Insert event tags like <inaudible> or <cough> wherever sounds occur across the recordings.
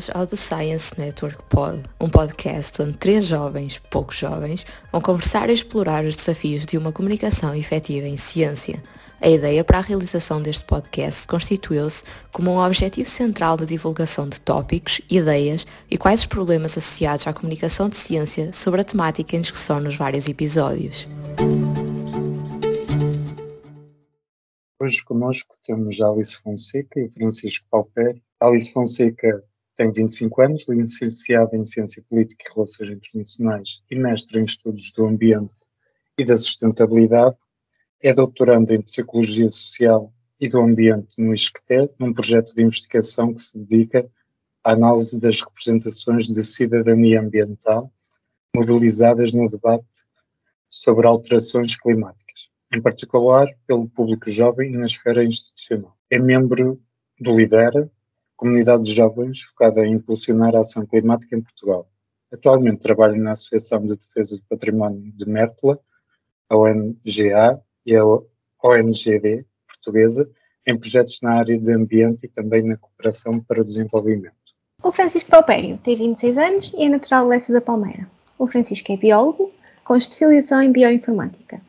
Bem-vindos ao The Science Network Pod, um podcast onde três jovens, poucos jovens, vão conversar e explorar os desafios de uma comunicação efetiva em ciência. A ideia para a realização deste podcast constituiu-se como um objetivo central da divulgação de tópicos, ideias e quais os problemas associados à comunicação de ciência sobre a temática em discussão nos vários episódios. Hoje conosco temos Alice Fonseca e Francisco Pauper. Alice Fonseca tem 25 anos, licenciada em Ciência Política e Relações Internacionais e mestre em Estudos do Ambiente e da Sustentabilidade. É doutoranda em Psicologia Social e do Ambiente no ISCTE, num projeto de investigação que se dedica à análise das representações de cidadania ambiental mobilizadas no debate sobre alterações climáticas em particular pelo público jovem na esfera institucional. É membro do LIDERA, comunidade de jovens focada em impulsionar a ação climática em Portugal. Atualmente trabalha na Associação de Defesa do Património de Mértola, a ONGA e a ONGD portuguesa, em projetos na área de ambiente e também na cooperação para o desenvolvimento. O Francisco Palpério tem 26 anos e é natural de Lessa da Palmeira. O Francisco é biólogo, com especialização em bioinformática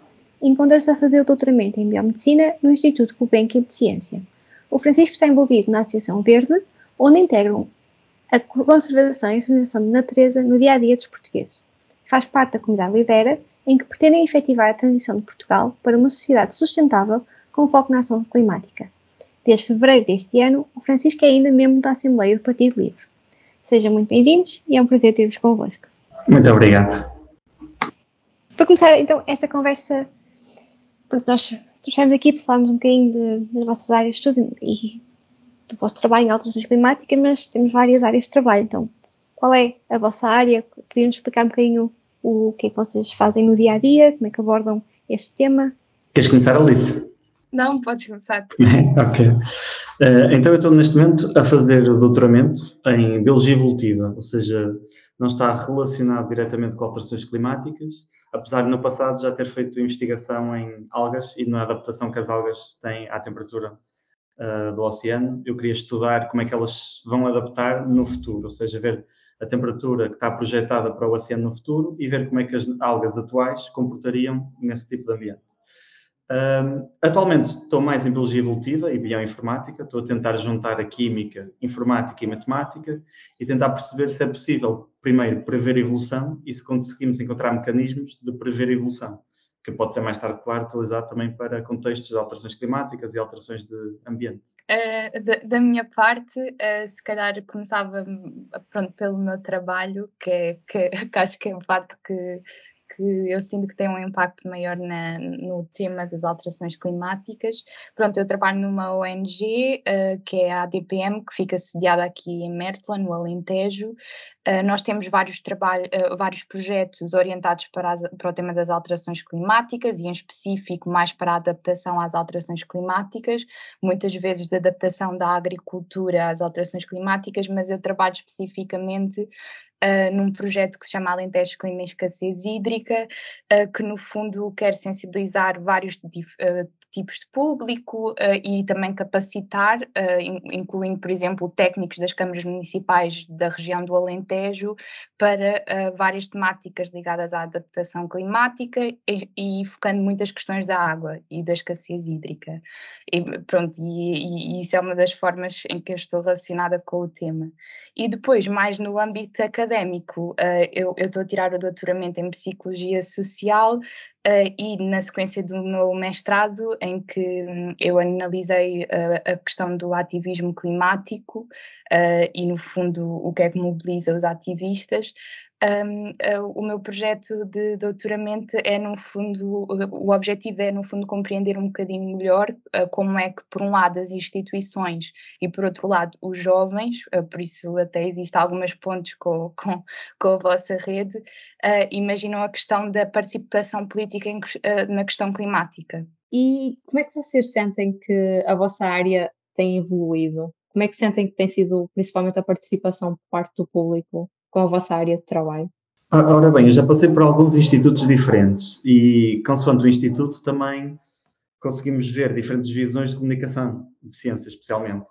encontra-se a fazer o doutoramento em Biomedicina no Instituto Gulbenkian de Ciência. O Francisco está envolvido na Associação Verde, onde integram a conservação e preservação da natureza no dia a dia dos portugueses. Faz parte da comunidade Lidera, em que pretendem efetivar a transição de Portugal para uma sociedade sustentável com foco na ação climática. Desde fevereiro deste ano, o Francisco é ainda membro da Assembleia do Partido Livre. Sejam muito bem-vindos e é um prazer ter-vos convosco. Muito obrigado. Para começar, então, esta conversa nós trouxemos aqui para falarmos um bocadinho de, das vossas áreas de estudo e do vosso trabalho em alterações climáticas, mas temos várias áreas de trabalho. Então, qual é a vossa área? Poderiam-nos explicar um bocadinho o, o que é que vocês fazem no dia a dia, como é que abordam este tema? Queres começar, Alice? Não, podes começar. <laughs> ok. Uh, então, eu estou neste momento a fazer o doutoramento em Biologia Evolutiva, ou seja, não está relacionado diretamente com alterações climáticas, apesar de no passado já ter feito investigação em algas e na adaptação que as algas têm à temperatura uh, do oceano, eu queria estudar como é que elas vão adaptar no futuro, ou seja, ver a temperatura que está projetada para o oceano no futuro e ver como é que as algas atuais comportariam nesse tipo de ambiente. Um, atualmente estou mais em biologia evolutiva e bioinformática, estou a tentar juntar a química, informática e matemática e tentar perceber se é possível, primeiro, prever evolução e se conseguimos encontrar mecanismos de prever evolução, que pode ser mais tarde, claro, utilizado também para contextos de alterações climáticas e alterações de ambiente. Uh, da, da, minha parte, uh, se calhar começava pronto, pelo meu trabalho, que, é, que, <laughs> que acho que é a parte que que eu sinto que tem um impacto maior na, no tema das alterações climáticas. Pronto, eu trabalho numa ONG uh, eh, que é a ADPM, que fica sediada aqui em Mértola, no Alentejo. Uh, nós temos vários, uh, vários projetos orientados para, as, para o tema das alterações climáticas e, em específico, mais para a adaptação às alterações climáticas, muitas vezes de adaptação da agricultura às alterações climáticas, mas eu trabalho especificamente uh, num projeto que se chama Alentejo Clima e Escassez Hídrica, uh, que no fundo quer sensibilizar vários uh, tipos de público e também capacitar, incluindo, por exemplo, técnicos das câmaras municipais da região do Alentejo, para várias temáticas ligadas à adaptação climática e, e, focando muitas questões da água e da escassez hídrica. E, pronto, e, e isso é uma das formas em que eu estou relacionada com o tema. E depois, mais no âmbito académico, académico, uh, eu estou a tirar o doutoramento em Psicologia Social uh, e na sequência do meu mestrado, em que um, eu analisei uh, a questão do ativismo climático e, no fundo, o que é que mobiliza os ativistas, um, uh, o meu projeto de doutoramento é, no fundo, o objetivo é, no fundo, compreender um bocadinho melhor uh, como é que, por um lado, as instituições e, por outro lado, os jovens, uh, por isso até existem algumas pontes com, <laughs> com, com a vossa rede, imaginam a questão da participação política em, na questão climática. E como é que vocês sentem que a vossa área tem evoluído? Como é que sentem que tem sido, principalmente, a participação por parte do público com a vossa área de trabalho? Ora bem, eu já passei por alguns institutos diferentes e, consoante o instituto, também conseguimos ver diferentes visões de comunicação, de ciência especialmente.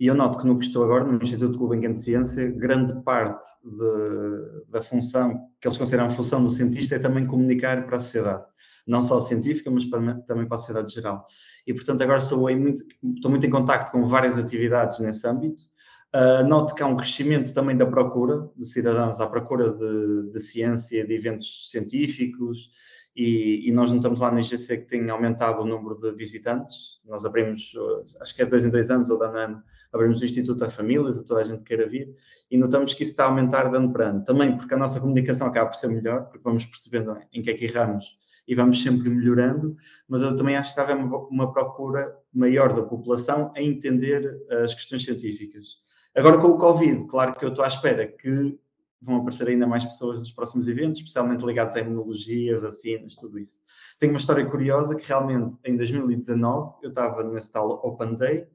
E eu noto que no que estou agora, no Instituto Gulbenkian de Ciência, grande parte de, da função, que eles consideram a função do cientista, é também comunicar para a sociedade. Não só científica, mas para, também para a sociedade geral. E, portanto, agora estou, muito, estou muito em contato com várias atividades nesse âmbito. Uh, noto que há um crescimento também da procura de cidadãos à procura de, de ciência, de eventos científicos, e, e, nós notamos lá no IGC que tem aumentado o número de visitantes. Nós abrimos, acho que é dois em dois anos ou de ano a ano, abrimos o Instituto a Famílias, a toda a gente queira vir, e notamos que isso está a aumentar de ano para ano. Também porque a nossa comunicação acaba por ser melhor, porque vamos percebendo em que é que erramos e vamos sempre melhorando, mas eu também acho que estava uma, uma procura maior da população a entender as questões científicas. Agora com o Covid, claro que eu estou à espera que vão aparecer ainda mais pessoas nos próximos eventos, especialmente ligados à imunologia, vacinas, tudo isso. Tenho uma história curiosa que realmente em 2019 eu estava nesse tal Open Day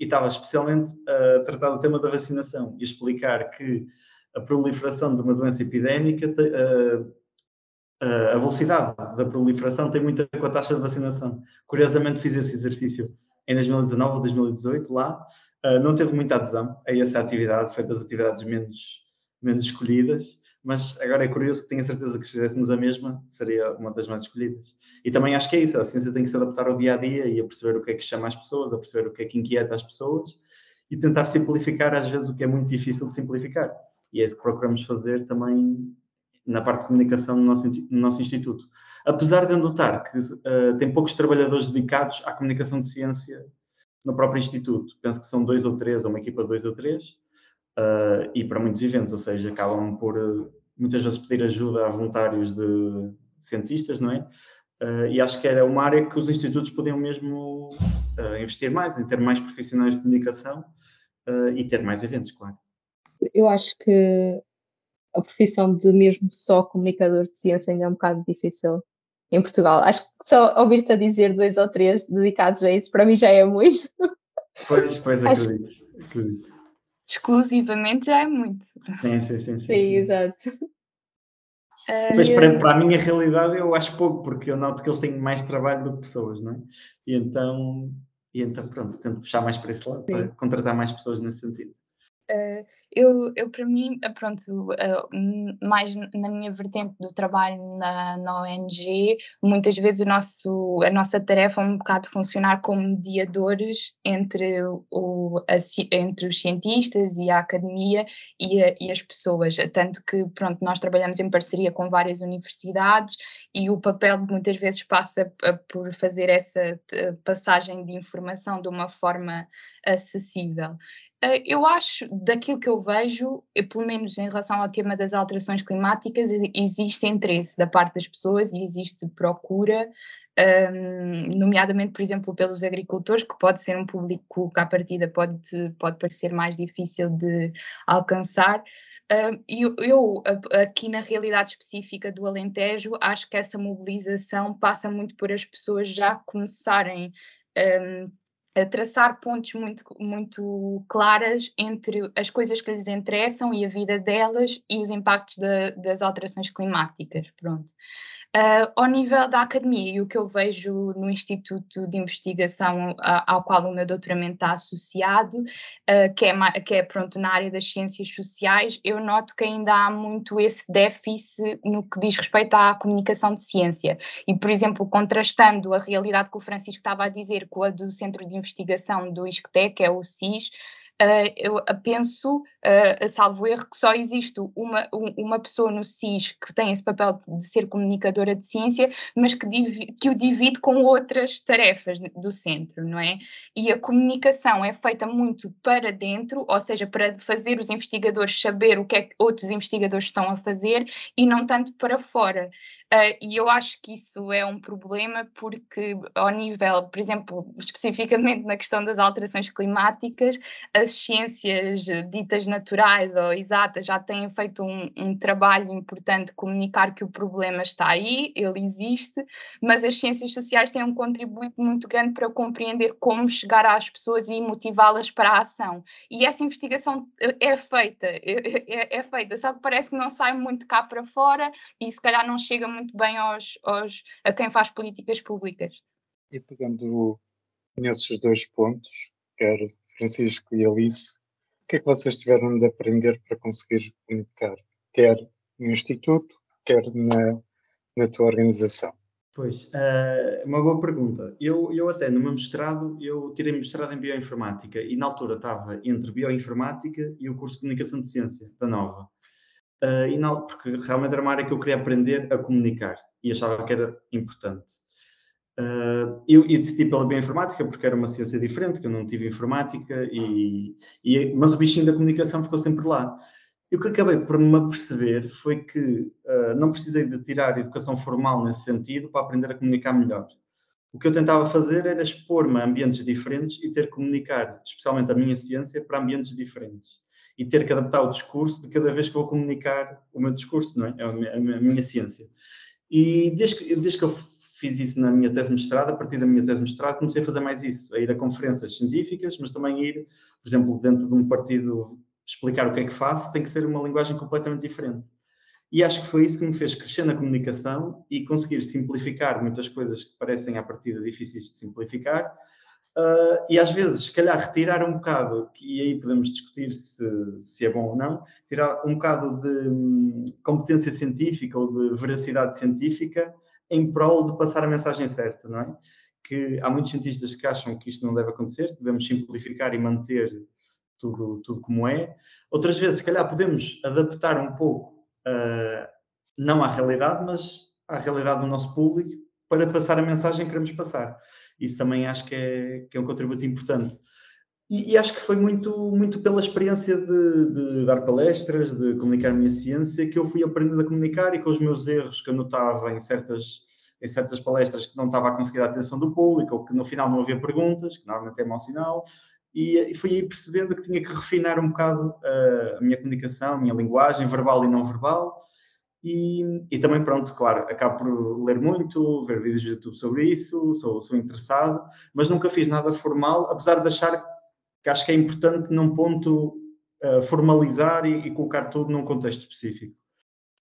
e estava especialmente a tratar do tema da vacinação e explicar que a proliferação de uma doença epidémica, a velocidade da proliferação tem muito a ver com a taxa de vacinação. Curiosamente fiz esse exercício em 2019 ou 2018 lá, não teve muita adesão a essa atividade, foi das atividades menos, menos escolhidas, mas agora é curioso que tenho a certeza que se fizéssemos a mesma, seria uma das mais escolhidas. E também acho que é isso, a ciência tem que se adaptar ao dia a dia e a perceber o que é que chama as pessoas, a perceber o que é que inquieta as pessoas e tentar simplificar às vezes o que é muito difícil de simplificar. E é isso que procuramos fazer também na parte de comunicação no nosso, no nosso instituto. Apesar de notar que uh, tem poucos trabalhadores dedicados à comunicação de ciência no próprio instituto, penso que são dois ou três, ou uma equipa de dois ou três, uh, e para muitos eventos, ou seja, acabam por uh, muitas vezes pedir ajuda a voluntários de cientistas, não é? Uh, e acho que era uma área que os institutos podiam mesmo investir mais, em ter mais profissionais de comunicação e ter mais eventos, claro. Eu acho que a profissão de mesmo só comunicador de ciência ainda é um bocado difícil em Portugal. Acho que só ouvir-te a dizer dois ou três dedicados a isso, para mim já é muito. Pois, pois, <laughs> acredito. Acho... acredito exclusivamente já é muito. Sim, sim, sim. Sim, sim, sim. exato. Mas para, para, a minha realidade eu acho pouco, porque eu noto que eles têm mais trabalho do que pessoas, não é? E então, e então pronto, tento puxar mais para esse lado, para contratar mais pessoas nesse sentido. Uh, eu, eu, para mim, eh, pronto, uh, mais na minha vertente do trabalho na, na ONG, muitas vezes o nosso, a nossa tarefa é um bocado funcionar como mediadores entre, o, a, entre os cientistas e a academia e, a, e as pessoas, tanto que, pronto, nós trabalhamos em parceria com várias universidades e o papel muitas vezes passa por fazer essa passagem de informação de uma forma acessível. Eh, eu acho, daquilo que eu vejo, pelo menos em relação ao tema das alterações climáticas, existe interesse da parte das pessoas e existe procura, um, nomeadamente, por exemplo, pelos agricultores, que pode ser um público que à partida pode, pode parecer mais difícil de alcançar. E eu, eu, aqui na realidade específica do Alentejo, acho que essa mobilização passa muito por as pessoas já começarem um, a traçar pontos muito, muito claras entre as coisas que lhes interessam e a vida delas e os impactos de, das alterações climáticas, pronto. Uh, ao nível da academia e o que eu vejo no Instituto de Investigação ao qual o meu doutoramento está associado, uh, que, é, que é pronto, na área das ciências sociais, eu noto que ainda há muito esse déficit no que diz respeito à comunicação de ciência. E, por exemplo, contrastando a realidade que o Francisco estava a dizer com a do Centro de Investigação do ISCTE, que é o CIS, Uh, eu penso, uh, salvo erro, que só existe uma, uma pessoa no SIS que tem esse papel de ser comunicadora de ciência, mas que, que o divide com outras tarefas do centro, não é? E a comunicação é feita muito para dentro, ou seja, para fazer os investigadores saber o que é que outros investigadores estão a fazer e não tanto para fora. Uh, e eu acho que isso é um problema porque, ao nível, por exemplo, especificamente na questão das alterações climáticas, as ciências ditas naturais ou exatas já têm feito um, um trabalho importante comunicar que o problema está aí, ele existe, mas as ciências sociais têm um contributo muito grande para compreender como chegar às pessoas e motivá-las para a ação. E essa investigação eh, é feita, <laughs> é, é, é feita, só que parece que não sai muito cá para fora e se calhar não chega muito muito bem aos, aos, a quem faz políticas públicas. E pegando nesses dois pontos, quer Francisco e Alice, o que é que vocês tiveram de aprender para conseguir comunicar, quer no Instituto, quer na, na tua organização? Pois, uh, uma boa pergunta. Eu, eu até no meu mestrado, eu tirei mestrado em Bioinformática e na altura estava entre Bioinformática e o curso de Comunicação de Ciência, da Nova. Uh, e não, porque realmente era uma área que eu queria aprender a comunicar e achava que era importante. Uh, eu, eu decidi pela bioinformática porque era uma ciência diferente, que eu não tive informática, e, e, mas o bichinho da comunicação ficou sempre lá. E o que acabei por me aperceber foi que uh, não precisei de tirar educação formal nesse sentido para aprender a comunicar melhor. O que eu tentava fazer era expor-me a ambientes diferentes e ter que comunicar, especialmente a minha ciência, para ambientes diferentes. E ter que adaptar o discurso de cada vez que vou comunicar o meu discurso, não é? A minha, a minha ciência. E desde que, desde que eu fiz isso na minha tese de mestrado, a partir da minha tese de mestrado comecei a fazer mais isso, a ir a conferências científicas, mas também ir, por exemplo, dentro de um partido explicar o que é que faço, tem que ser uma linguagem completamente diferente. E acho que foi isso que me fez crescer na comunicação e conseguir simplificar muitas coisas que parecem à partida difíceis de simplificar. Uh, e às vezes, se calhar, retirar um bocado, e aí podemos discutir se, se é bom ou não, tirar um bocado de hum, competência científica ou de veracidade científica em prol de passar a mensagem certa, não é? Que há muitos cientistas que acham que isto não deve acontecer, que devemos simplificar e manter tudo, tudo como é. Outras vezes, se calhar, podemos adaptar um pouco, uh, não à realidade, mas à realidade do nosso público, para passar a mensagem que queremos passar. Isso também acho que é, que é um contributo importante. E, e, acho que foi muito, muito pela experiência de, de, dar palestras, de comunicar a minha ciência, que eu fui aprendendo a comunicar e com os meus erros que eu notava em certas, em certas palestras que não estava a conseguir a atenção do público, ou que no final não havia perguntas, que normalmente é mau sinal, e, e fui aí percebendo que tinha que refinar um bocado uh, a minha comunicação, a minha linguagem, verbal e não verbal. E, e, também, pronto, claro, acabo por ler muito, ver vídeos de YouTube sobre isso, sou, sou interessado, mas nunca fiz nada formal, apesar de achar que acho que é importante, num ponto, uh, formalizar e, e, colocar tudo num contexto específico.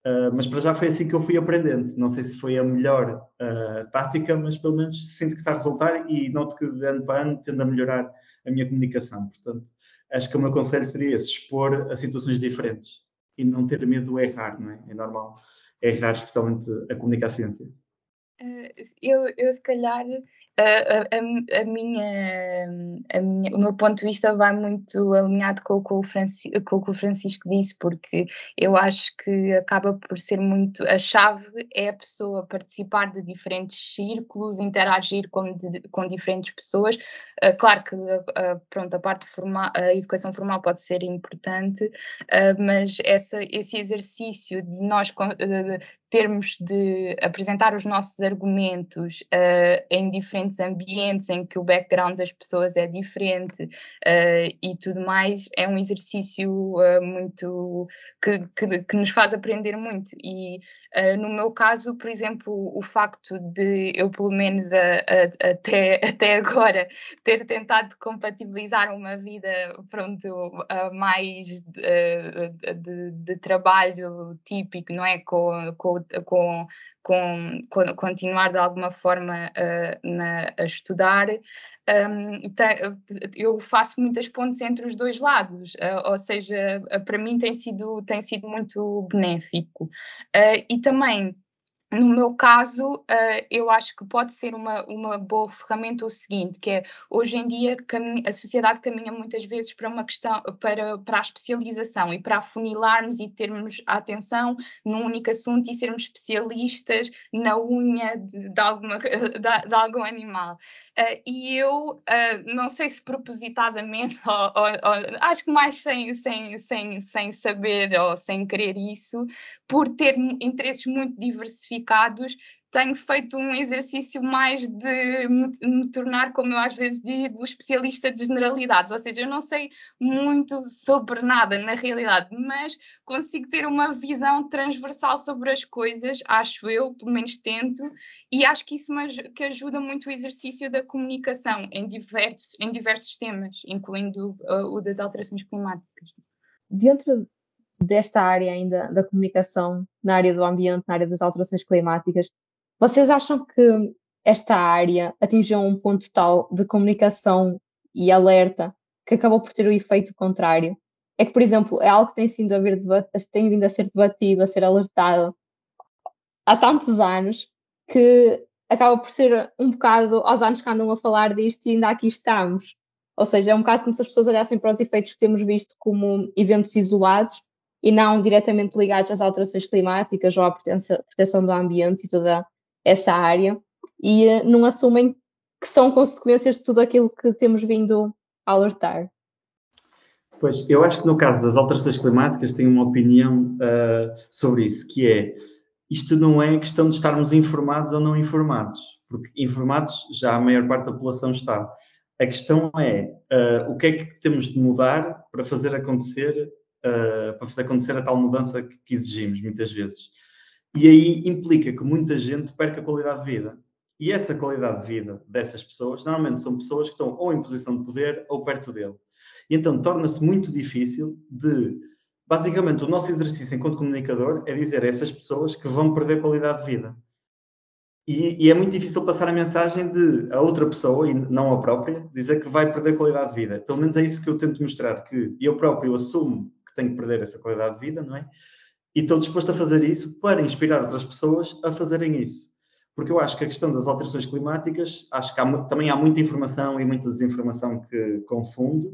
Uh, mas para já foi assim que eu fui aprendendo. Não sei se foi a melhor uh, tática, mas pelo menos sinto que está a resultar e noto que de ano para ano tendo a melhorar a minha comunicação. Portanto, acho que o meu conselho seria esse, expor a situações diferentes e não ter medo de errar, não é? É normal errar, especialmente a comunicar a ciência. Eu, eu, se calhar, a, a, a, minha, a minha, o meu ponto de vista vai muito alinhado com, o com o que o Francisco disse, porque eu acho que acaba por ser muito. A chave é a pessoa participar de diferentes círculos, interagir com, de, com diferentes pessoas. Uh, claro que uh, pronto, a parte formal, a educação formal pode ser importante, uh, mas essa, esse exercício de nós termos de apresentar os nossos argumentos uh, em diferentes ambientes em que o background das pessoas é diferente uh, e tudo mais, é um exercício uh, muito que, que, que, nos faz aprender muito. E no meu caso, por exemplo, o facto de eu, pelo menos a, a, até, <laughs> até agora, ter tentado compatibilizar uma vida pronto, mais de, de, de, trabalho típico, não é? Com, com com, com, com continuar de alguma forma uh, na, a estudar, um, eu faço muitas pontes entre os dois lados, uh, ou seja, para mim tem sido, tem sido muito benéfico. Uh, e também no meu caso, uh, eu acho que pode ser uma, uma boa ferramenta o seguinte, que é hoje em dia a sociedade caminha muitas vezes para uma questão, para, para a especialização e para afunilarmos e termos a atenção num único assunto e sermos especialistas na unha de, de, alguma, <laughs> de, de algum animal. Uh, e eu, uh, não sei se propositadamente, <laughs> ou, ou, ou, acho que mais sem, sem, sem, sem saber ou sem querer isso, por ter interesses muito diversificados, tenho feito um exercício mais de me, me, tornar, como eu às vezes digo, especialista de generalidades, ou seja, eu não sei muito sobre nada na realidade, mas consigo ter uma visão transversal sobre as coisas, acho eu, pelo menos tento, e acho que isso me, que ajuda muito o exercício da comunicação em diversos, em diversos temas, incluindo uh, o das alterações climáticas. Dentro desta área ainda da comunicação, na área do ambiente, na área das alterações climáticas, vocês acham que esta área atingiu um ponto tal de comunicação e alerta que acabou por ter o efeito contrário. É que, por exemplo, é algo que tem, sido a ver, tem vindo a ser debatido, a ser alertado há tantos anos, que acaba por ser um bocado aos anos que andam a falar disto e ainda aqui estamos. Ou seja, é um bocado como se as pessoas olhassem para os efeitos que temos visto como eventos isolados e não diretamente ligados às alterações climáticas ou à proteção do ambiente e toda essa área, e uh, não assumem que são consequências de tudo aquilo que temos vindo a alertar. Pois, eu acho que no caso das alterações climáticas tenho uma opinião uh, sobre isso, que é, isto não é questão de estarmos informados ou não informados, porque informados já a maior parte da população está. A questão é uh, o que é que temos de mudar para fazer acontecer uh, para fazer acontecer a tal mudança que, que, exigimos muitas vezes. E aí implica que muita gente perca qualidade de vida. E essa qualidade de vida dessas pessoas, normalmente são pessoas que estão ou em posição de poder ou perto dele. E então torna-se muito difícil de. Basicamente, o nosso exercício enquanto comunicador é dizer a essas pessoas que vão perder qualidade de vida. E, e, é muito difícil passar a mensagem de a outra pessoa, e não a própria, dizer que vai perder qualidade de vida. Pelo menos é isso que eu tento mostrar, que eu próprio assumo que tenho que perder essa qualidade de vida, não é? E estou disposto a fazer isso para inspirar outras pessoas a fazerem isso. Porque eu acho que a questão das alterações climáticas, acho que há, também há muita informação e muita desinformação que confunde.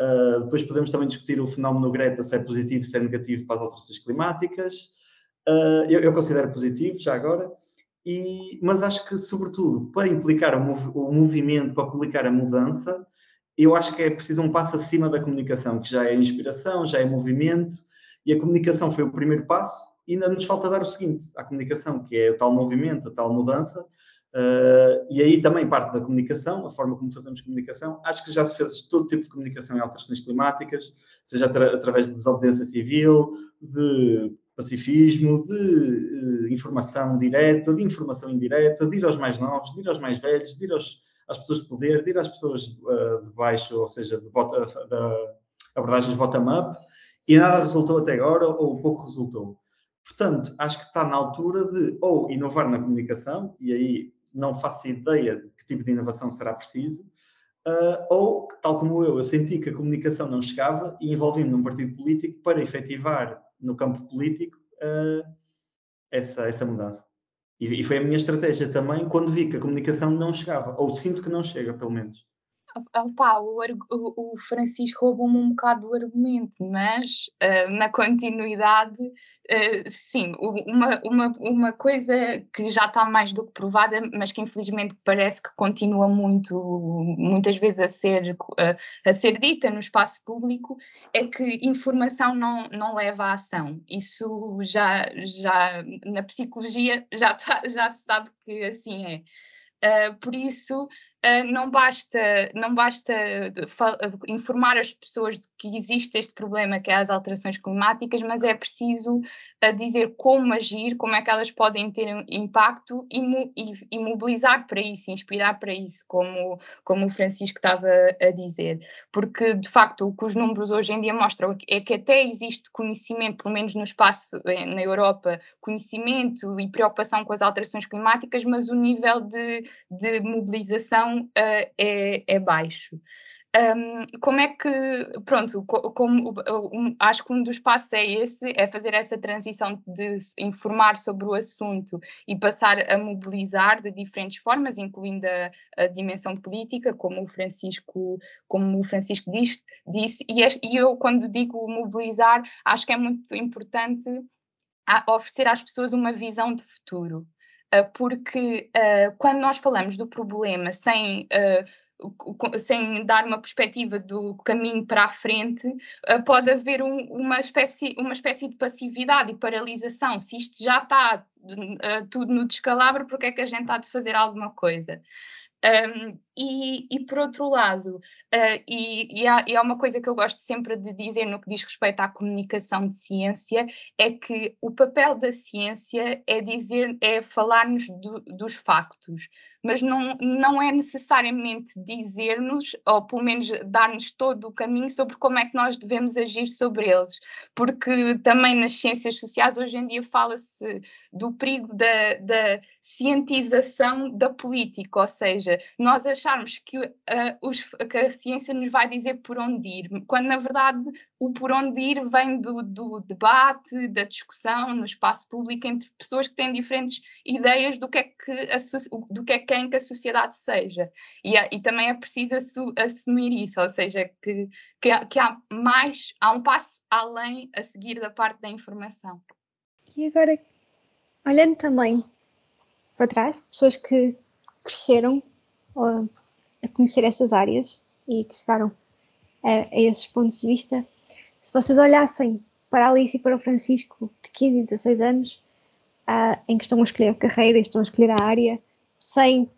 Uh, depois podemos também discutir o fenómeno Greta, se é positivo, se é negativo para as alterações climáticas. Uh, eu, eu, considero positivo, já agora. E, mas acho que, sobretudo, para implicar o, mov o movimento, para publicar a mudança, eu acho que é preciso um passo acima da comunicação, que já é inspiração, já é movimento, e a comunicação foi o primeiro passo, e ainda nos falta dar o seguinte à comunicação, que é o tal movimento, a tal mudança, uh, e aí também parte da comunicação, a forma como fazemos comunicação. Acho que já se fez todo tipo de comunicação em alterações climáticas, seja atra através de desobediência civil, de pacifismo, de uh, informação direta, de informação indireta, de ir aos mais novos, de ir aos mais velhos, de ir aos às pessoas de poder, de ir às pessoas uh, de baixo, ou seja, de, de abordagens bottom-up, e nada resultou até agora, ou pouco resultou. Portanto, acho que está na altura de ou inovar na comunicação, e aí não faço ideia de que tipo de inovação será preciso, uh, ou, tal como eu, eu senti que a comunicação não chegava e envolvi-me num partido político para efetivar no campo político uh, essa, essa mudança. E, e, foi a minha estratégia também quando vi que a comunicação não chegava, ou sinto que não chega, pelo menos. Opa, o, o, Francisco roubou-me um bocado o argumento, mas uh, na continuidade, uh, sim, uma, uma, uma coisa que já está mais do que provada, mas que infelizmente parece que continua muito, muitas vezes a ser, uh, a ser dita no espaço público, é que informação não, não leva à ação. Isso já, já na psicologia já, tá, já se sabe que assim é. Por isso, não basta, não basta informar as pessoas de que existe este problema que é as alterações climáticas, mas é preciso uh, dizer como agir, como é que elas podem ter um impacto e, e, mobilizar para isso, inspirar para isso, como, como o Francisco estava a dizer. Porque, de facto, o que os números hoje em dia mostram é que até existe conhecimento, pelo menos no espaço na Europa, conhecimento e preocupação com as alterações climáticas, mas o nível de, de mobilização uh, é, é baixo. Um, como é que, pronto, como, um, acho que um dos passos é esse, é fazer essa transição de informar sobre o assunto e passar a mobilizar de diferentes formas, incluindo a, a dimensão política, como o Francisco, como o Francisco disse, disse e, este, e eu quando digo mobilizar, acho que é muito importante oferecer às pessoas uma visão de futuro. Ah, porque uh, quando nós falamos do problema sem, uh, sem dar uma perspectiva do caminho para a frente, pode haver um, uma, espécie, uma espécie de passividade e paralisação. Se isto já está tudo no descalabro, porque é que a gente há de fazer alguma coisa? Um, e, e, por outro lado, uh, e, e, há, e, há, uma coisa que eu gosto sempre de dizer no que diz respeito à comunicação de ciência, é que o papel da ciência é dizer, é falar-nos do, dos factos, mas não, não é necessariamente dizer-nos, ou pelo menos dar-nos todo o caminho sobre como é que nós devemos agir sobre eles, porque também nas ciências sociais hoje em dia fala-se do perigo da, da cientização da política, ou seja, nós achamos acharmos que, uh, os, que, a ciência nos vai dizer por onde ir, quando na verdade o por onde ir vem do, do, debate, da discussão no espaço público entre pessoas que têm diferentes ideias do que é que, a, do que, é que querem que a sociedade seja. E, e também é preciso assumir isso, ou seja, que, que, que há mais, há um passo além a seguir da parte da informação. E agora, olhando também para trás, pessoas que cresceram a conhecer essas áreas e que chegaram a, a, esses pontos de vista, se vocês olhassem para a Alice e para o Francisco de 15 e 16 anos, uh, em que estão a escolher a carreira, estão a escolher a área, sem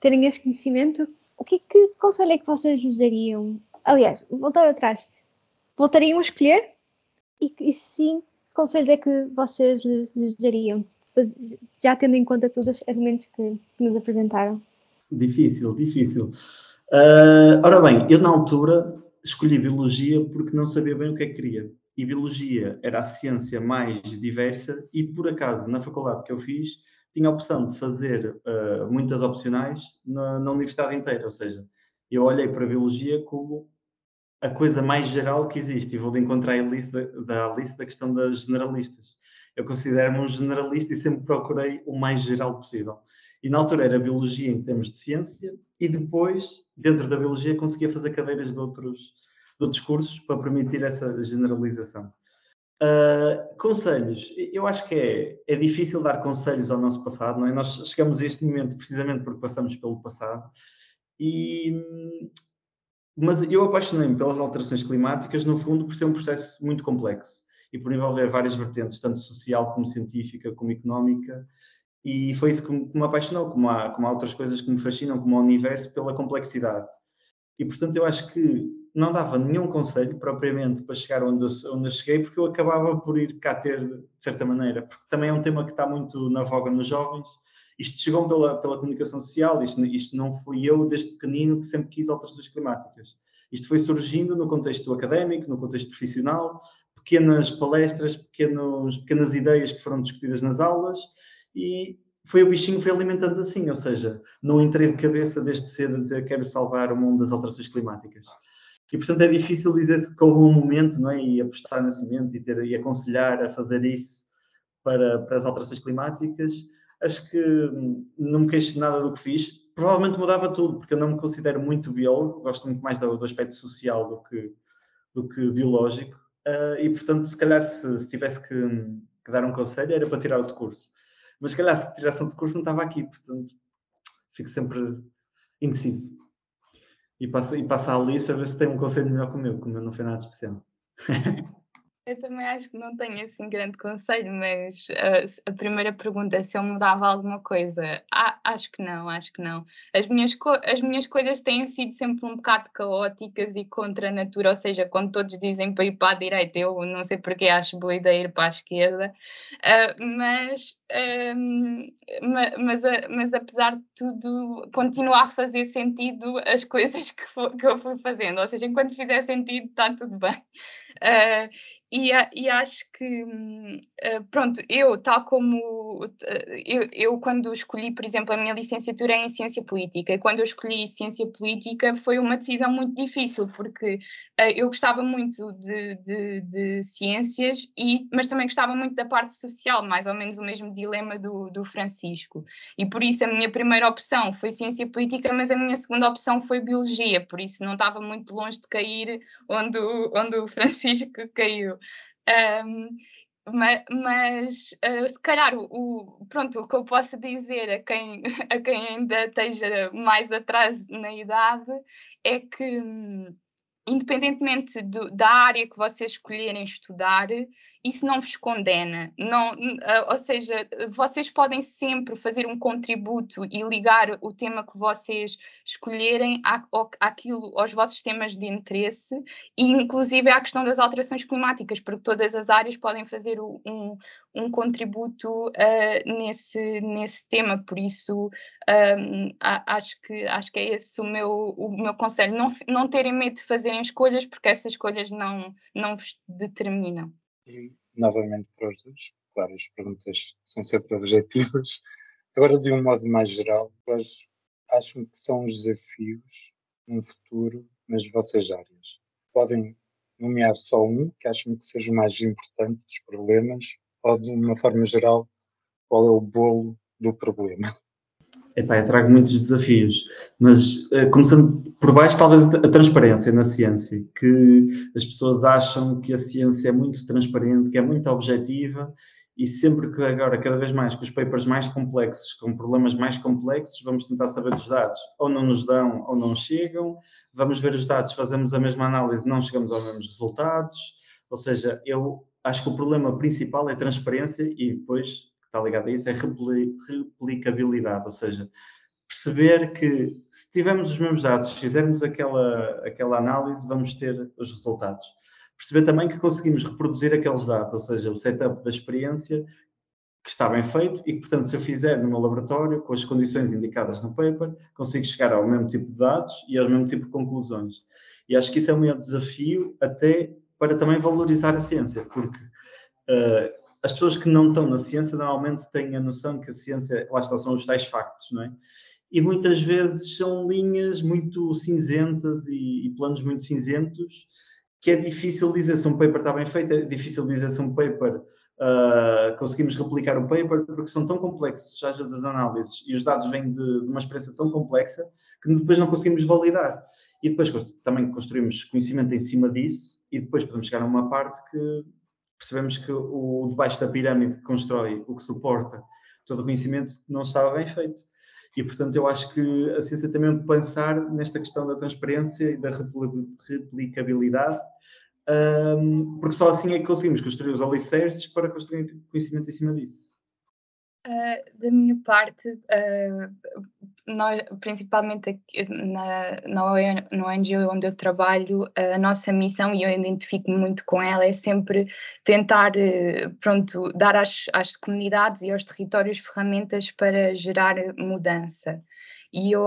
terem esse conhecimento, o que, que conselho é que vocês lhes dariam? Aliás, voltar atrás, voltariam a escolher? E, e sim, que conselho é que vocês lhes, lhes dariam? já tendo em conta todos os argumentos que, que nos apresentaram? Difícil, difícil. Uh, ora bem, eu na altura escolhi biologia porque não sabia bem o que é que queria. E biologia era a ciência mais diversa e, por acaso, na faculdade que eu fiz, tinha a opção de fazer uh, muitas opcionais na, na, universidade inteira. Ou seja, eu olhei para a biologia como a coisa mais geral que existe e vou de encontrar a lista da, lista da questão das generalistas eu considero-me um generalista e sempre procurei o mais geral possível. E na altura era biologia em termos de ciência, e depois, dentro da biologia, conseguia fazer cadeiras de outros, de outros cursos para permitir essa generalização. Uh, conselhos, eu acho que é, é difícil dar conselhos ao nosso passado, não é? Nós chegamos a este momento precisamente porque passamos pelo passado, e, mas eu apaixonei-me pelas alterações climáticas, no fundo, por ser um processo muito complexo e por envolver várias vertentes, tanto social como científica, como económica, e foi isso que me, apaixonou, como há, como há outras coisas que me fascinam, como o universo, pela complexidade. E, portanto, eu acho que não dava nenhum conselho propriamente para chegar onde eu, onde eu cheguei, porque eu acabava por ir cá ter, de certa maneira, porque também é um tema que está muito na voga nos jovens. Isto chegou pela, pela comunicação social, isto, isto não fui eu desde pequenino que sempre quis alterações climáticas. Isto foi surgindo no contexto académico, no contexto profissional, pequenas palestras, pequenos, pequenas ideias que foram discutidas nas aulas e foi o bichinho foi alimentando assim, ou seja, não entrei de cabeça desde cedo a dizer quero salvar o mundo das alterações climáticas. E portanto é difícil dizer que houve um momento, não é? E apostar nesse momento e, ter, e aconselhar a fazer isso para, para as alterações climáticas. Acho que não me queixo de nada do que fiz. Provavelmente mudava tudo, porque eu não me considero muito biólogo, gosto muito mais do, do aspecto social do que, do que biológico. Uh, e, portanto, se calhar, se, se tivesse que, que, dar um conselho, era para tirar outro curso. Mas, se calhar, se tirasse outro curso, não estava aqui. Portanto, fico sempre indeciso. E passo, e passo a Alice a ver se tem um conselho melhor que o meu, que o meu não foi nada especial. <laughs> Eu também acho que não tenho assim grande conselho, mas uh, a primeira pergunta é se eu mudava alguma coisa. Ah, acho que não, acho que não. As minhas, as minhas coisas têm sido sempre um bocado caóticas e contra a natura, ou seja, quando todos dizem para ir para a direita, eu não sei porque acho boa ideia ir para a esquerda, uh, mas, um, mas, mas apesar de tudo, continua a fazer sentido as coisas <laughs> que, que eu fui fazendo, ou seja, enquanto fizer sentido, está tudo bem. Uh, e, e, acho que, uh, pronto, eu, tal como uh, eu, eu, quando escolhi, por exemplo, a minha licenciatura em Ciência Política, e quando eu escolhi Ciência Política foi uma decisão muito difícil, porque uh, eu gostava muito de, de, de, ciências, e, mas também gostava muito da parte social, mais ou menos o mesmo dilema do, do Francisco. E por isso a minha primeira opção foi Ciência Política, mas a minha segunda opção foi Biologia, por isso não estava muito longe de cair onde, onde o <laughs> Francisco caiu. Um, mas, mas uh, se calhar o, o, pronto, o que eu posso dizer a quem, <laughs> a quem ainda esteja mais atrás na idade é que, hum, independentemente do, da área que vocês escolherem estudar, isso não vos condena. Não, ou seja, vocês podem sempre fazer um contributo e ligar o tema que vocês escolherem à, aos vossos temas de interesse, e inclusive à questão das alterações climáticas, porque todas as áreas podem fazer um, um contributo uh, nesse, nesse tema. Por isso, um, acho, que, acho que é esse o meu, o meu conselho. Não, não terem medo de fazerem escolhas, porque essas escolhas não, não vos determinam. E, novamente, para os dois, claro, as perguntas são sempre objetivas. Agora, de um modo mais geral, quais, acham que são os desafios no futuro nas vossas áreas? Podem nomear só um que acham que seja o mais importante dos problemas ou, de uma forma geral, qual é o bolo do problema? Epá, eu trago muitos desafios, mas uh, começando por baixo, talvez a transparência na ciência, que as pessoas acham que a ciência é muito transparente, que é muito objetiva e sempre que agora, cada vez mais, com os papers mais complexos, com problemas mais complexos, vamos tentar saber dos dados. Ou não nos dão ou não chegam, vamos ver os dados, fazemos a mesma análise, não chegamos aos mesmos resultados. Ou seja, eu acho que o problema principal é transparência e depois, está ligado a isso, é replicabilidade. Ou seja, perceber que se tivermos os mesmos dados, se fizermos aquela, aquela análise, vamos ter os resultados perceber também que conseguimos reproduzir aqueles dados, ou seja, o setup da experiência que está bem feito e que, portanto, se eu fizer no meu laboratório, com as condições indicadas no paper, consigo chegar ao mesmo tipo de dados e ao mesmo tipo de conclusões. E acho que isso é o maior desafio até para também valorizar a ciência, porque uh, as pessoas que não estão na ciência normalmente têm a noção que a ciência, lá está, são os tais factos, não é? E muitas vezes são linhas muito cinzentas e, e planos muito cinzentos que é difícil dizer se um paper está bem feito, é difícil dizer se um paper uh, conseguimos replicar o paper, porque são tão complexos às vezes as análises e os dados vêm de, de, uma experiência tão complexa que depois não conseguimos validar. E depois também construímos conhecimento em cima disso e depois podemos chegar a uma parte que percebemos que o debaixo da pirâmide que constrói, o que suporta todo o conhecimento, não estava bem feito. E, portanto, eu acho que a ciência também pensar nesta questão da transparência e da replicabilidade, um, porque só assim é que conseguimos construir os alicerces para construir conhecimento em cima disso. Uh, da minha parte, uh, nós, principalmente aqui na, na, no NGO onde eu trabalho, a nossa missão, e eu identifico-me muito com ela, é sempre tentar eh, pronto, dar às, às comunidades e aos territórios ferramentas para gerar mudança. E eu,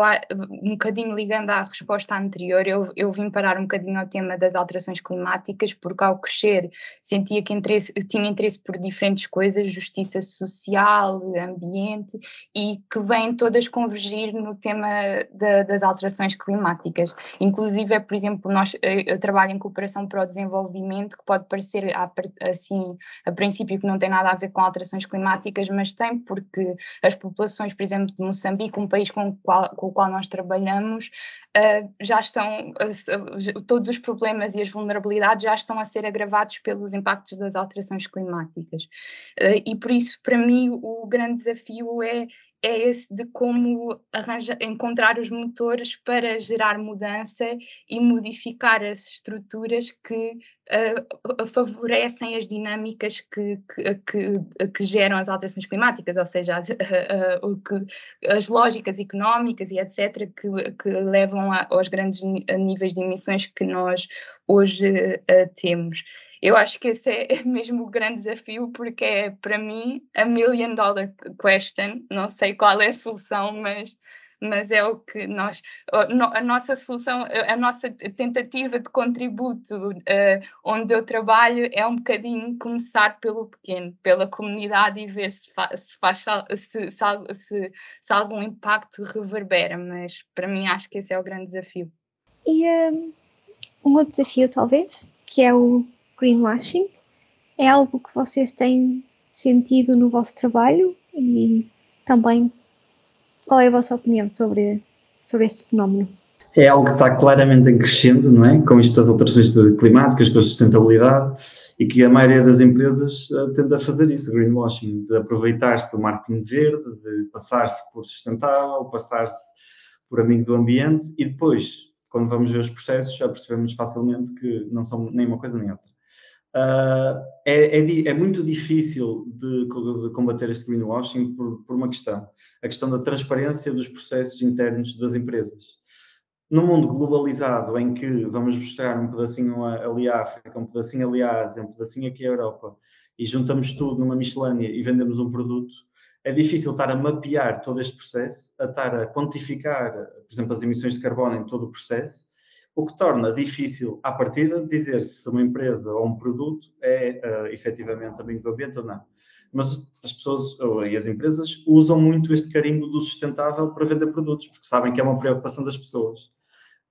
um bocadinho ligando à resposta anterior, eu, eu vim parar um bocadinho ao tema das alterações climáticas, porque ao crescer sentia que interesse, tinha interesse por diferentes coisas, justiça social, ambiente, e que vêm todas convergir no tema de, das alterações climáticas. Inclusive, é, por exemplo, nós, eu trabalho em cooperação para o desenvolvimento, que pode parecer assim, a princípio, que não tem nada a ver com alterações climáticas, mas tem, porque as populações, por exemplo, de Moçambique, um país com qual, com o qual nós trabalhamos, uh, já estão, uh, todos os problemas e as vulnerabilidades já estão a ser agravados pelos impactos das alterações climáticas. Uh, e por isso, para mim, o grande desafio é é esse de como arranja, encontrar os motores para gerar mudança e modificar as estruturas que uh, favorecem as dinâmicas que, que, que, que, geram as alterações climáticas, ou seja, as, <laughs> uh, uh, as lógicas económicas e etc., que, levam a, aos grandes níveis de emissões que nós hoje temos. Eu acho que esse é <laughs> mesmo o grande desafio, porque é, para mim, a million dollar question. Não sei qual é a solução, mas, mas é o que nós. A nossa solução, a nossa tentativa de contributo uh, onde eu trabalho é um bocadinho começar pelo pequeno, pela comunidade e ver se, fa se faz se, se, se, algum impacto reverbera. Mas para mim, acho que esse é o grande desafio. E um, um outro desafio, talvez, que é o greenwashing? É algo que vocês têm sentido no vosso trabalho e também qual é a vossa opinião sobre, sobre este fenómeno? É algo que está claramente em crescendo, não é? Com isto das alterações climáticas, com a sustentabilidade e que a maioria das empresas uh, tende a fazer isso, greenwashing, de aproveitar-se do marketing verde, de passar-se por sustentável, passar-se por amigo do ambiente e depois, quando vamos ver os processos, já percebemos facilmente que não são nem uma coisa nem outra. Uh, é, é, é, muito difícil de, de, combater este greenwashing por, por uma questão, a questão da transparência dos processos internos das empresas. No mundo globalizado, em que vamos buscar um pedacinho ali à África, um pedacinho ali à Ásia, um pedacinho aqui à Europa, e juntamos tudo numa miscelânea e vendemos um produto, é difícil estar a mapear todo este processo, a estar a quantificar, por exemplo, as emissões de carbono em todo o processo, o que torna difícil, à partida, dizer se uma empresa ou um produto é uh, efetivamente amigo do ambiente ou não. mas as pessoas e as empresas usam muito este carimbo do sustentável para vender produtos, porque sabem que é uma preocupação das pessoas.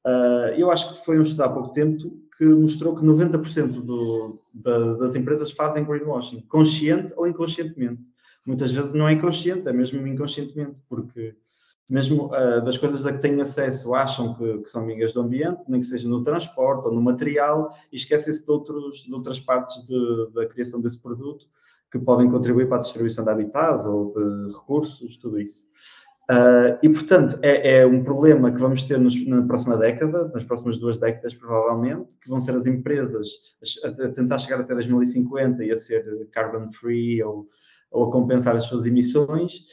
Uh, eu acho que foi um estudo há pouco tempo que mostrou que 90% do, da, das empresas fazem greenwashing, consciente ou inconscientemente. Muitas vezes não é inconsciente, é mesmo inconscientemente, porque mesmo uh, das coisas a que têm acesso acham que, que, são amigas do ambiente, nem que seja no transporte ou no material, e esquecem-se de, de outras partes de, da criação desse produto que podem contribuir para a distribuição de habitats ou de recursos, tudo isso. Uh, e, portanto, é, é, um problema que vamos ter nos, na próxima década, nas próximas duas décadas, provavelmente, que vão ser as empresas a tentar chegar até 2050 e a ser carbon free ou, ou a compensar as suas emissões,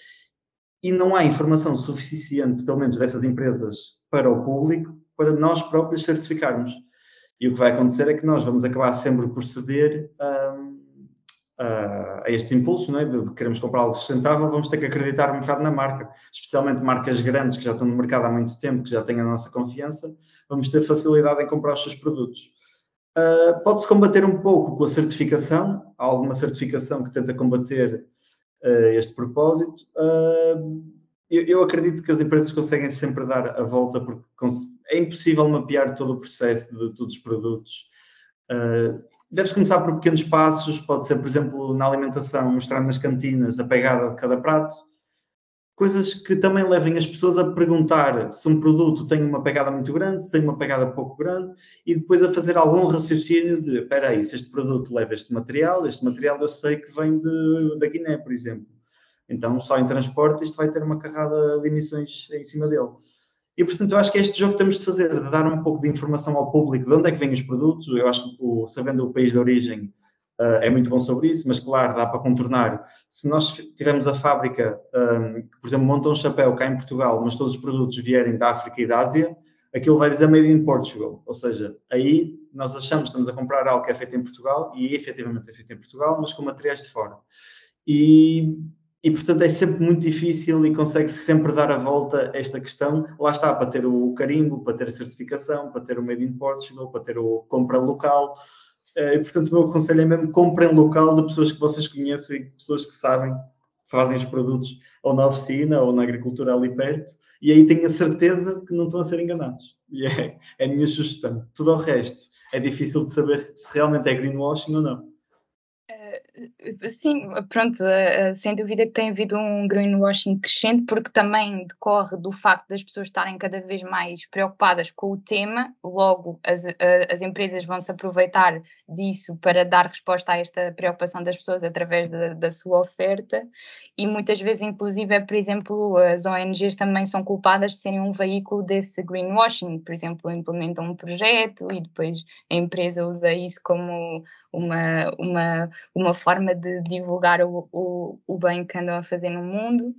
e não há informação suficiente, pelo menos dessas empresas, para o público, para nós próprios certificarmos. E o que vai acontecer é que nós vamos acabar sempre por ceder um, a, a este impulso, não é? de queremos comprar algo sustentável, vamos ter que acreditar um bocado na marca, especialmente marcas grandes que já estão no mercado há muito tempo, que já têm a nossa confiança, vamos ter facilidade em comprar os seus produtos. Uh, Pode-se combater um pouco com a certificação, há alguma certificação que tenta combater uh, este propósito. Uh, eu, eu, acredito que as empresas conseguem sempre dar a volta, porque é impossível mapear todo o processo de todos os produtos. Uh, Deves começar por pequenos passos, pode ser, por exemplo, na alimentação, mostrar nas cantinas a pegada de cada prato, coisas que também levem as pessoas a perguntar se um produto tem uma pegada muito grande, se tem uma pegada pouco grande, e depois a fazer algum raciocínio de, espera aí, se este produto leva este material, este material eu sei que vem de, da Guiné, por exemplo. Então, só em transporte, isto vai ter uma carrada de emissões em cima dele. E, portanto, eu acho que é este jogo que temos de fazer, de dar um pouco de informação ao público de onde é que vêm os produtos. Eu acho que, o, sabendo o país de origem, uh, é muito bom sobre isso, mas, claro, dá para contornar. Se nós tivermos a fábrica, um, que, por exemplo, monta um chapéu cá em Portugal, mas todos os produtos vierem da África e da Ásia, aquilo vai dizer Made in Portugal. Ou seja, aí nós achamos que estamos a comprar algo que é feito em Portugal, e efetivamente é feito em Portugal, mas com materiais de fora. E e portanto é sempre muito difícil e consegue-se sempre dar a volta a esta questão. Lá está, para ter o carimbo, para ter a certificação, para ter o Made in Portugal, para ter o compra local. Eh, e portanto o meu conselho é mesmo comprem local de pessoas que vocês conhecem, pessoas que sabem, fazem os produtos ou na oficina ou na agricultura ali perto, e aí tenho a certeza que não estão a ser enganados. E é, é a minha sugestão. Tudo o resto é difícil de saber se realmente é greenwashing ou não. Eh, sim, pronto, eh, eh, sem dúvida que tem havido um greenwashing crescente, porque também decorre do facto das pessoas estarem cada vez mais preocupadas com o tema, logo as, as empresas vão se aproveitar disso para dar resposta a esta preocupação das pessoas através da, da sua oferta, e muitas vezes, inclusive, por exemplo, as ONGs também são culpadas de serem um veículo desse greenwashing, por exemplo, implementam um projeto e depois a empresa usa isso como uma, uma, uma forma de divulgar o, o, o bem que andam a fazer no mundo.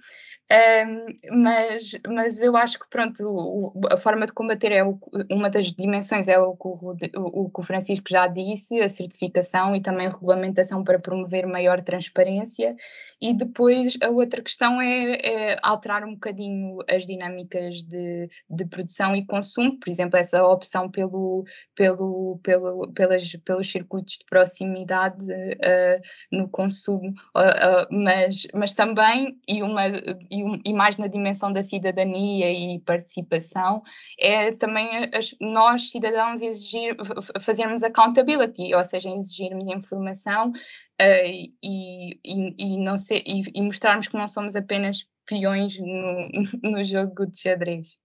Um, mas, mas eu acho que pronto, a forma de combater é o, uma das dimensões é o, o, o que o Francisco já disse, a certificação e também regulamentação para promover maior transparência e depois a outra questão é, é, alterar um bocadinho as dinâmicas de, de produção e consumo, por exemplo, essa opção pelo, pelo, pelo, pelas, pelos circuitos de proximidade uh, no consumo, uh, uh, mas, mas também, e, uma, e, um, e, mais na dimensão da cidadania e participação, é também as, nós, cidadãos, exigir, fazermos accountability, ou seja, exigirmos informação uh, e, e, e, não ser, e, e, mostrarmos que não somos apenas peões no, <laughs> no jogo de xadrez.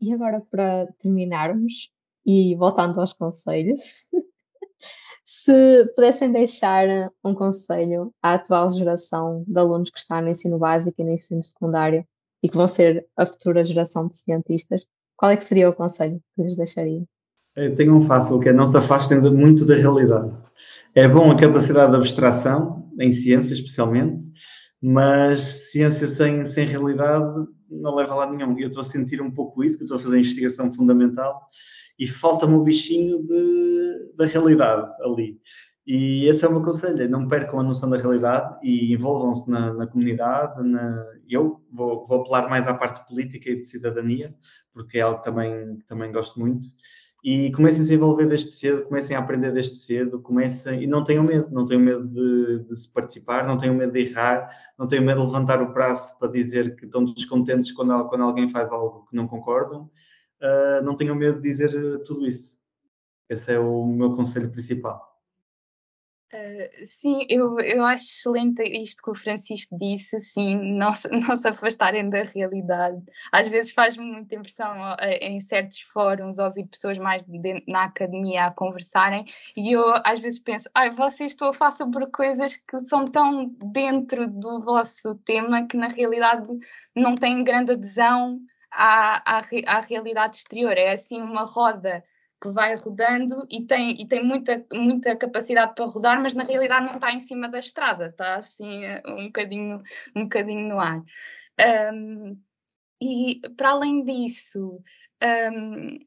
E agora, para terminarmos, e voltando aos conselhos, <laughs> se pudessem deixar um conselho à atual geração de alunos que está no ensino básico e no ensino secundário e que vão ser a futura geração de cientistas, qual é que seria o conselho que lhes deixaria? Eu tenho um fácil, que é não se afastem muito da realidade. É bom a capacidade de abstração, em ciência especialmente, mas ciência sem, sem realidade não leva a lado nenhum. Eu estou a sentir um pouco isso, que estou a fazer investigação fundamental e falta-me o bichinho de, da realidade ali. E esse é o meu conselho, é não percam a noção da realidade e envolvam-se na, na, comunidade. Na... Eu vou, vou, apelar mais à parte política e de cidadania, porque é algo que também, que também gosto muito E comecem a se envolver desde cedo, comecem a aprender desde cedo, comecem, e não tenham medo, não tenham medo de, de se participar, não tenham medo de errar, não tenham medo de levantar o braço para dizer que estão descontentes quando, quando alguém faz algo que não concordam, uh, não tenham medo de dizer tudo isso. Esse é o meu conselho principal. Uh, sim, eu, eu acho excelente isto que o Francisco disse, sim, <laughs> não se, não se afastarem da realidade. Às vezes faz-me muita impressão em certos fóruns ouvir pessoas mais de, na academia a conversarem e eu às vezes penso, ai, vocês estão a falar sobre coisas que são tão dentro do vosso tema que na realidade não têm grande adesão à, à, à realidade exterior. É assim uma roda que vai rodando e tem, e tem muita, muita capacidade para rodar, mas na realidade não está em cima da estrada, está assim eh, um bocadinho, um bocadinho no ar. Um, e para além disso, um,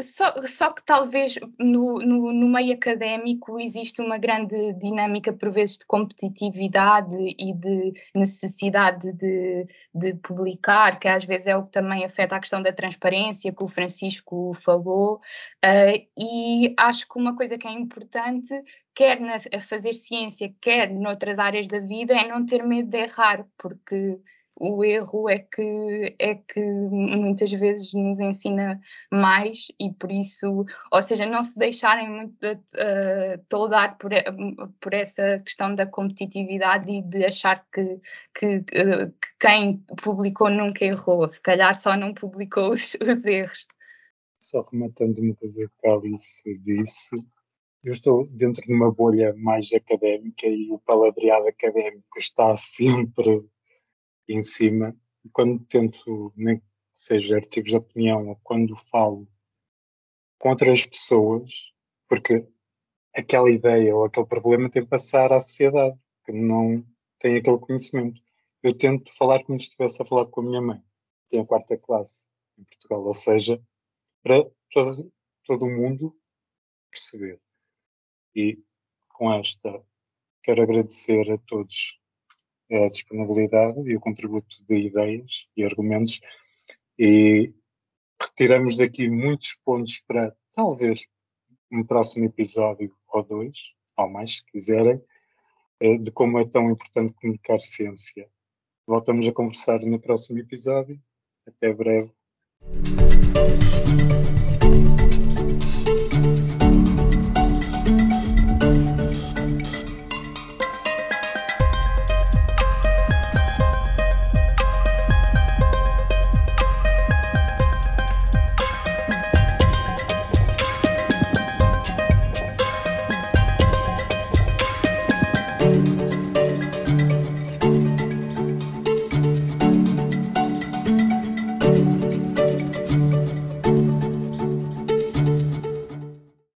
só, só que talvez no, no, no, meio académico existe uma grande dinâmica, por vezes, de competitividade e de necessidade de, de publicar, que às vezes é o que também afeta a questão da transparência, que o Francisco falou, uh, e acho que uma coisa que é importante, quer na, a fazer ciência, quer noutras áreas da vida, é não ter medo de errar, porque o erro é que, é que muitas vezes nos ensina mais e por isso, ou seja, não se deixarem muito uh, toldar por, por essa questão da competitividade e de achar que, que, uh, que, quem publicou nunca errou, se calhar só não publicou os, os erros. Só rematando uma coisa que a Alice disse, eu estou dentro de uma bolha mais académica e o paladreado académico está <laughs> sempre em cima. E quando tento, nem que seja artigos de opinião, ou quando falo com outras pessoas, porque aquela ideia ou aquele problema tem que passar à sociedade, que não tem aquele conhecimento. Eu tento falar como se estivesse a falar com a minha mãe, que tem a quarta classe em Portugal, ou seja, para todo, todo o mundo perceber. E com esta, quero agradecer a todos a disponibilidade e o contributo de ideias e argumentos e retiramos daqui muitos pontos para talvez um próximo episódio ou dois, ou mais se quiserem, eh, de como é tão importante comunicar ciência. Voltamos a conversar no próximo episódio. Até breve.